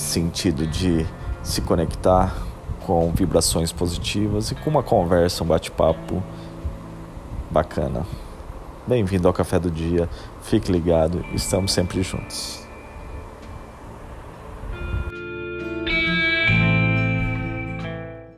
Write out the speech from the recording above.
sentido de se conectar com vibrações positivas e com uma conversa, um bate-papo bacana. Bem-vindo ao Café do Dia, fique ligado, estamos sempre juntos.